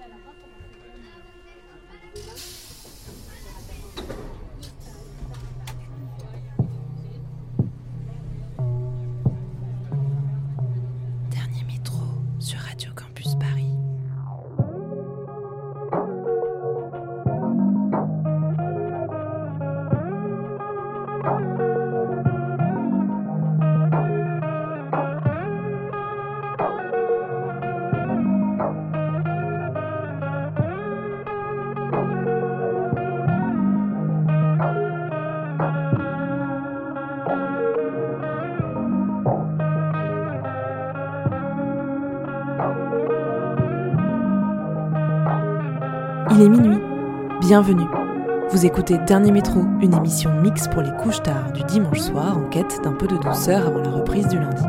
Gracias. Bienvenue. Vous écoutez Dernier Métro, une émission mix pour les couches tard du dimanche soir en quête d'un peu de douceur avant la reprise du lundi.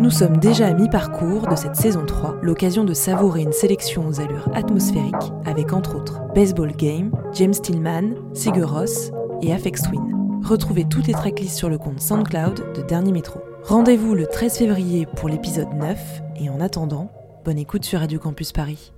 Nous sommes déjà à mi-parcours de cette saison 3, l'occasion de savourer une sélection aux allures atmosphériques avec entre autres Baseball Game, James Tillman, Sigur Rós et Afex Twin. Retrouvez toutes les tracklists sur le compte SoundCloud de Dernier Métro. Rendez-vous le 13 février pour l'épisode 9 et en attendant, bonne écoute sur Radio Campus Paris.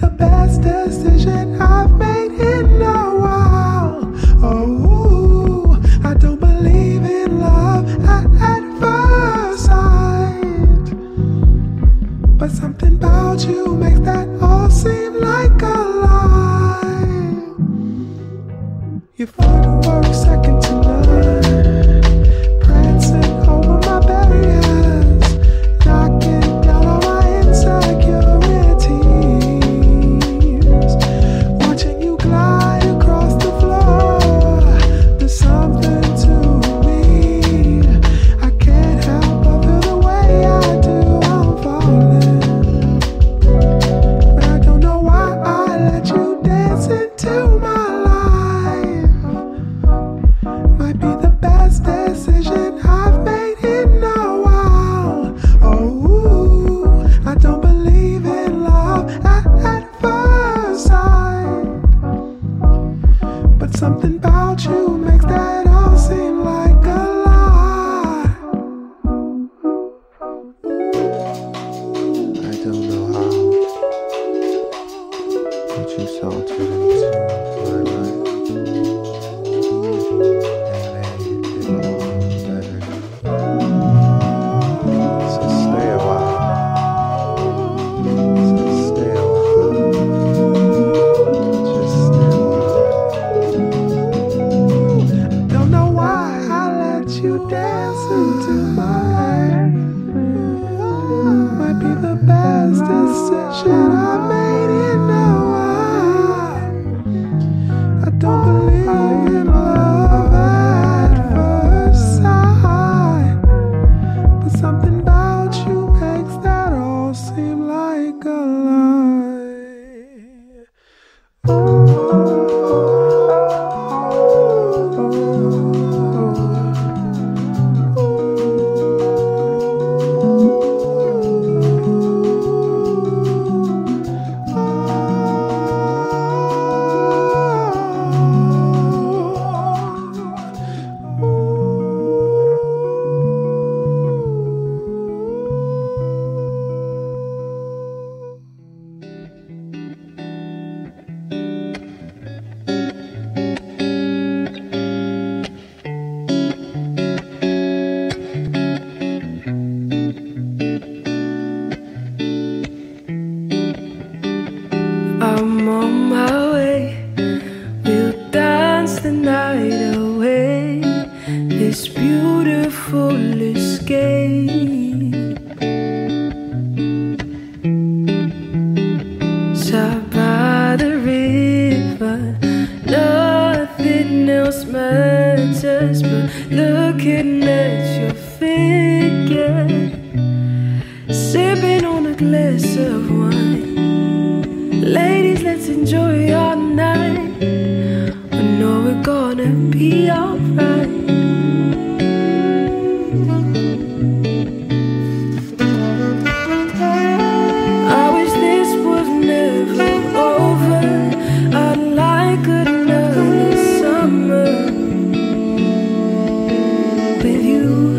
the best decision I've made in life. I with you.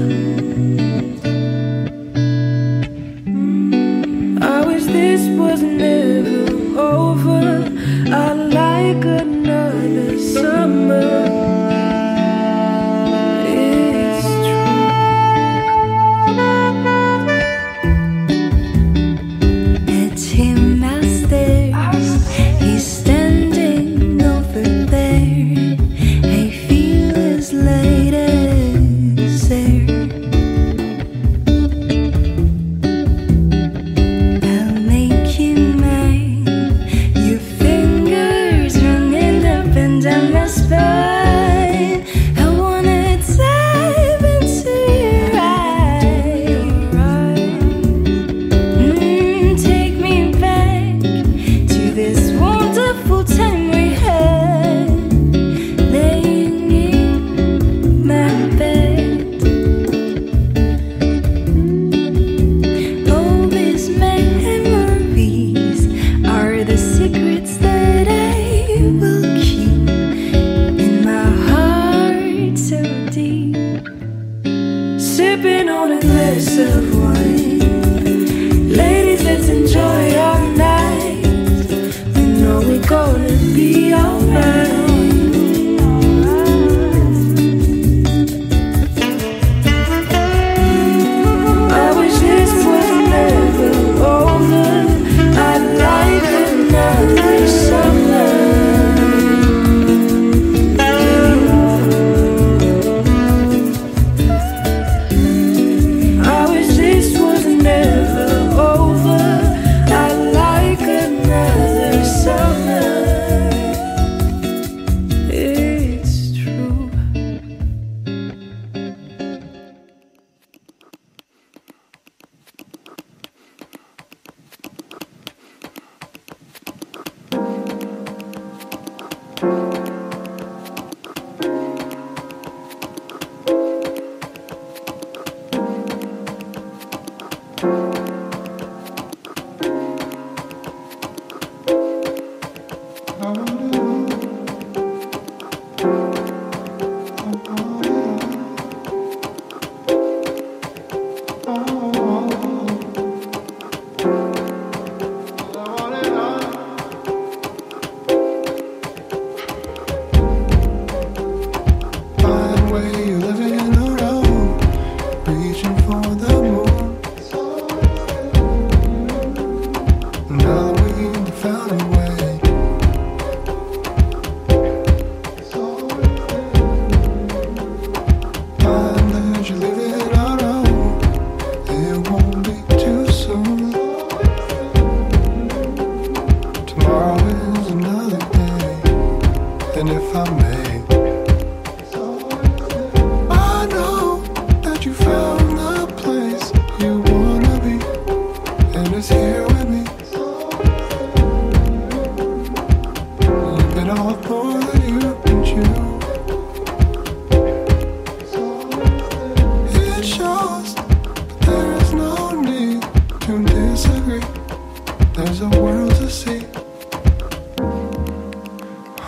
There's a world to see.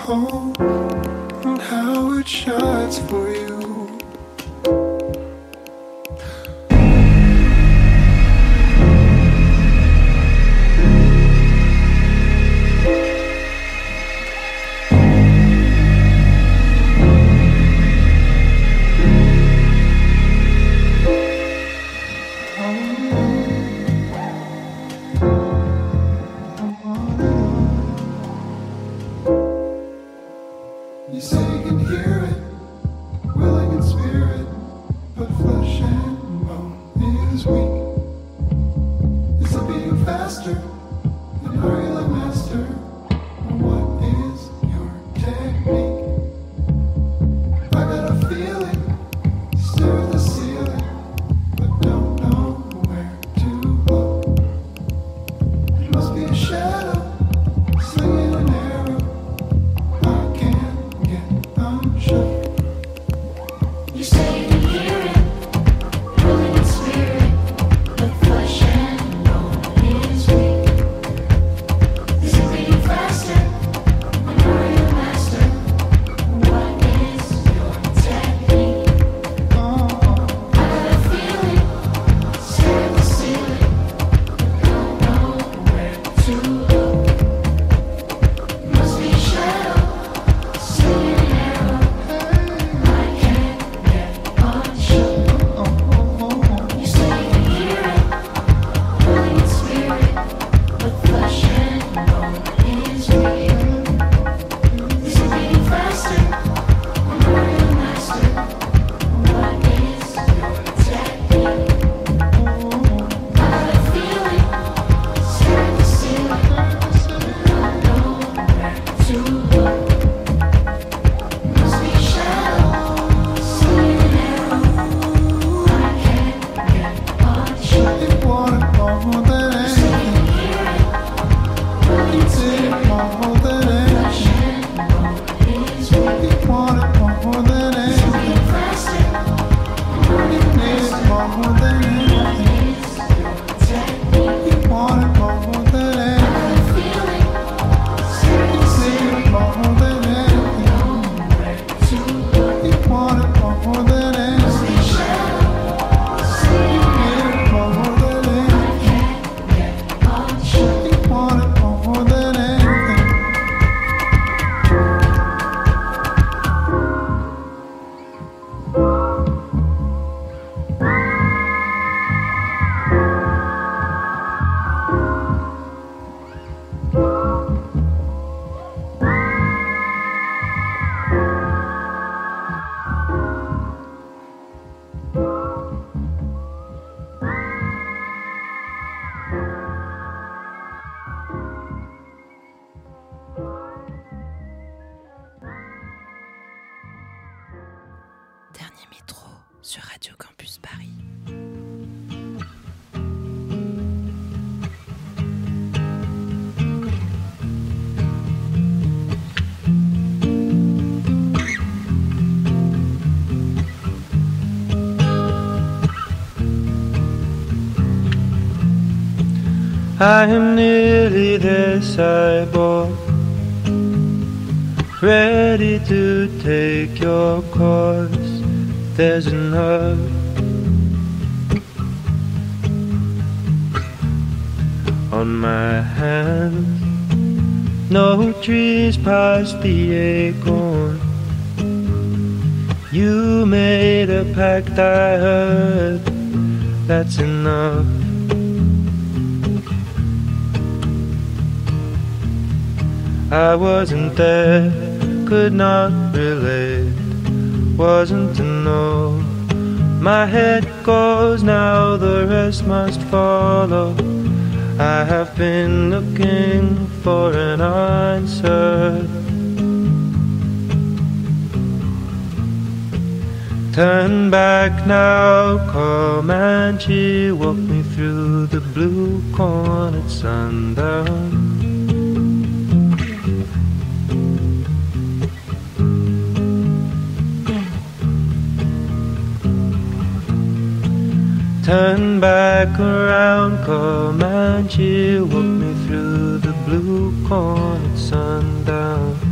Oh, and how it shines for you. I am nearly there, cyborg, ready to take your course. There's enough. On my hands, no trees past the acorn. You made a pact I heard, that's enough. I wasn't there, could not relate, wasn't to know. My head goes now, the rest must follow. I have been looking for an answer. Turn back now, Comanche, walk me through the blue corn at sundown. Turn back around, Comanche, walk me through the blue corn at sundown.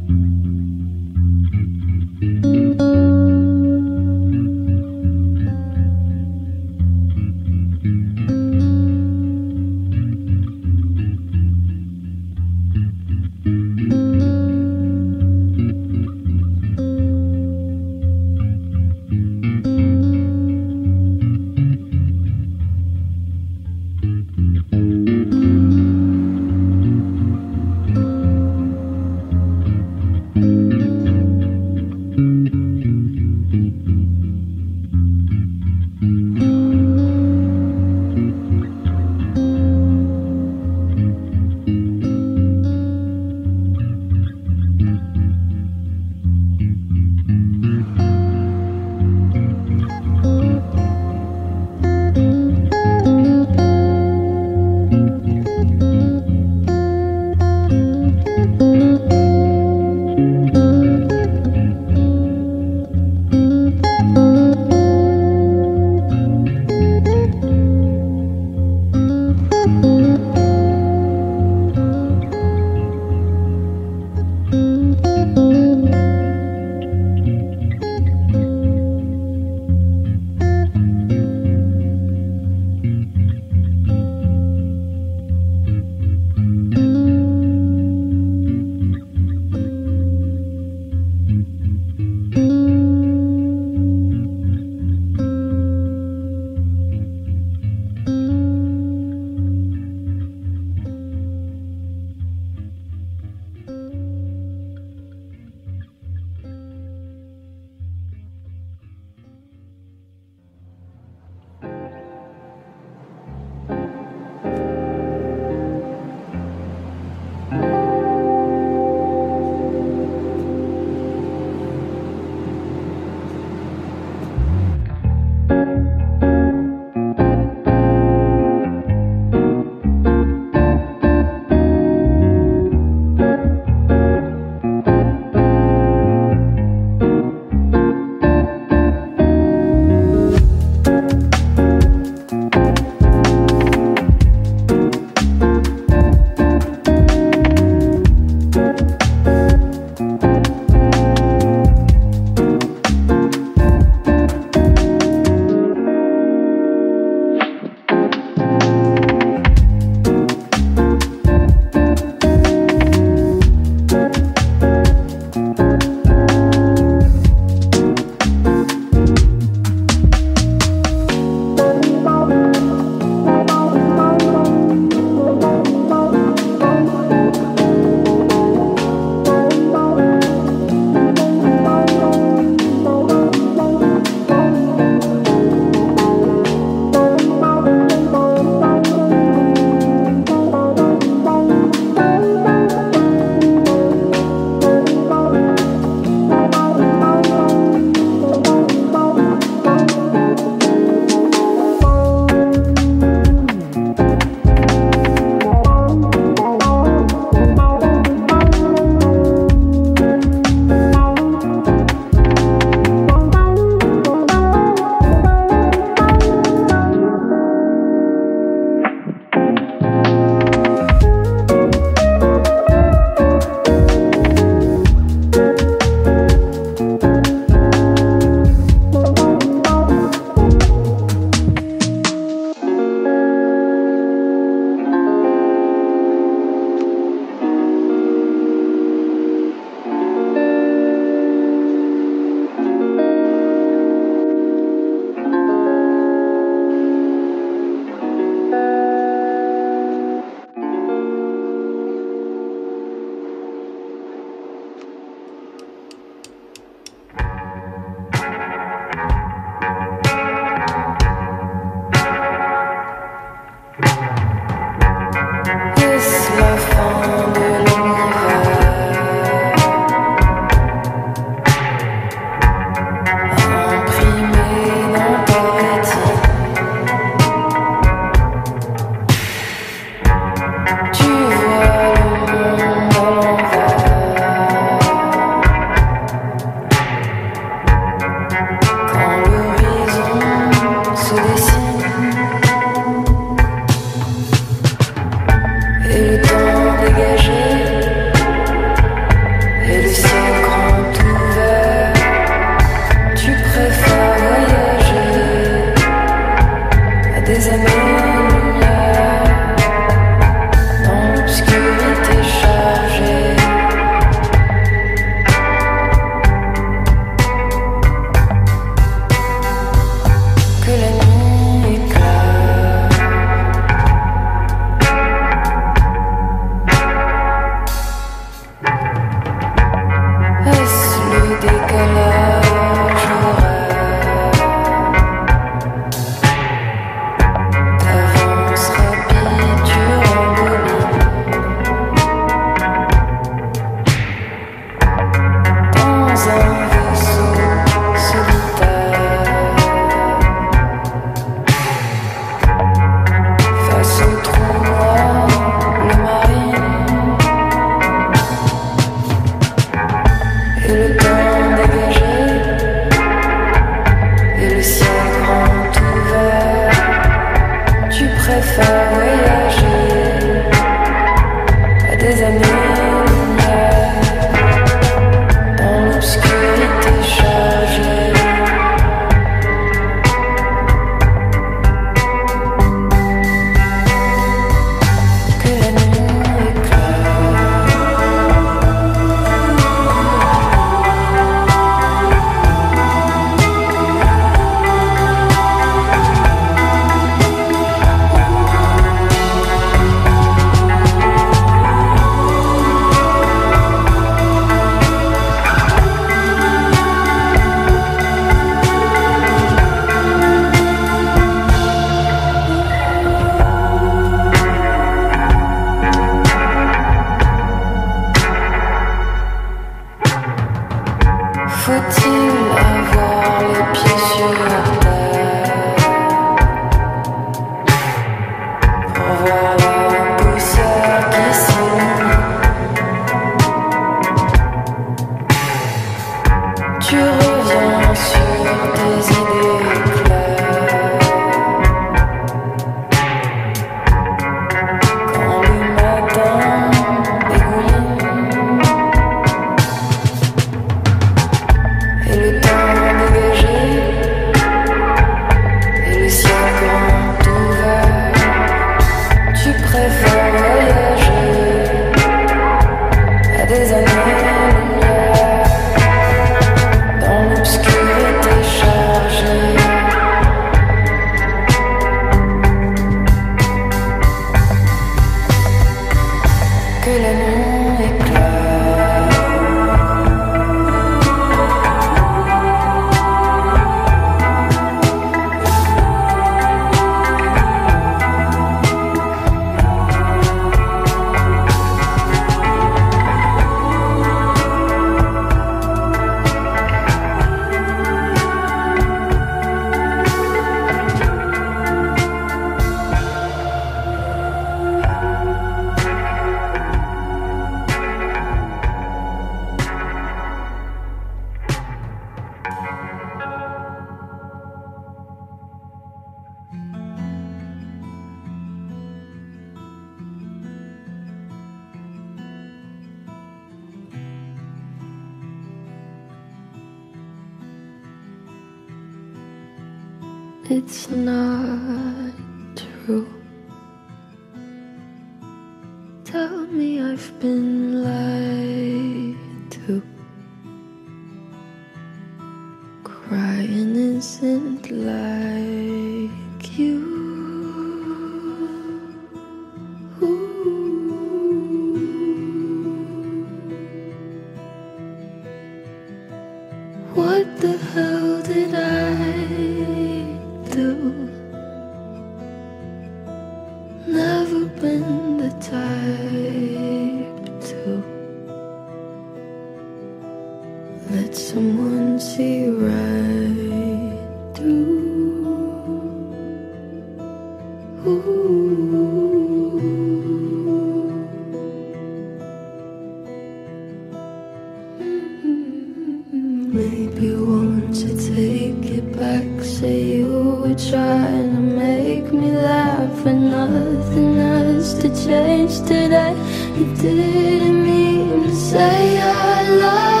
were trying to make me laugh and nothing else to change today. You didn't mean to say I love.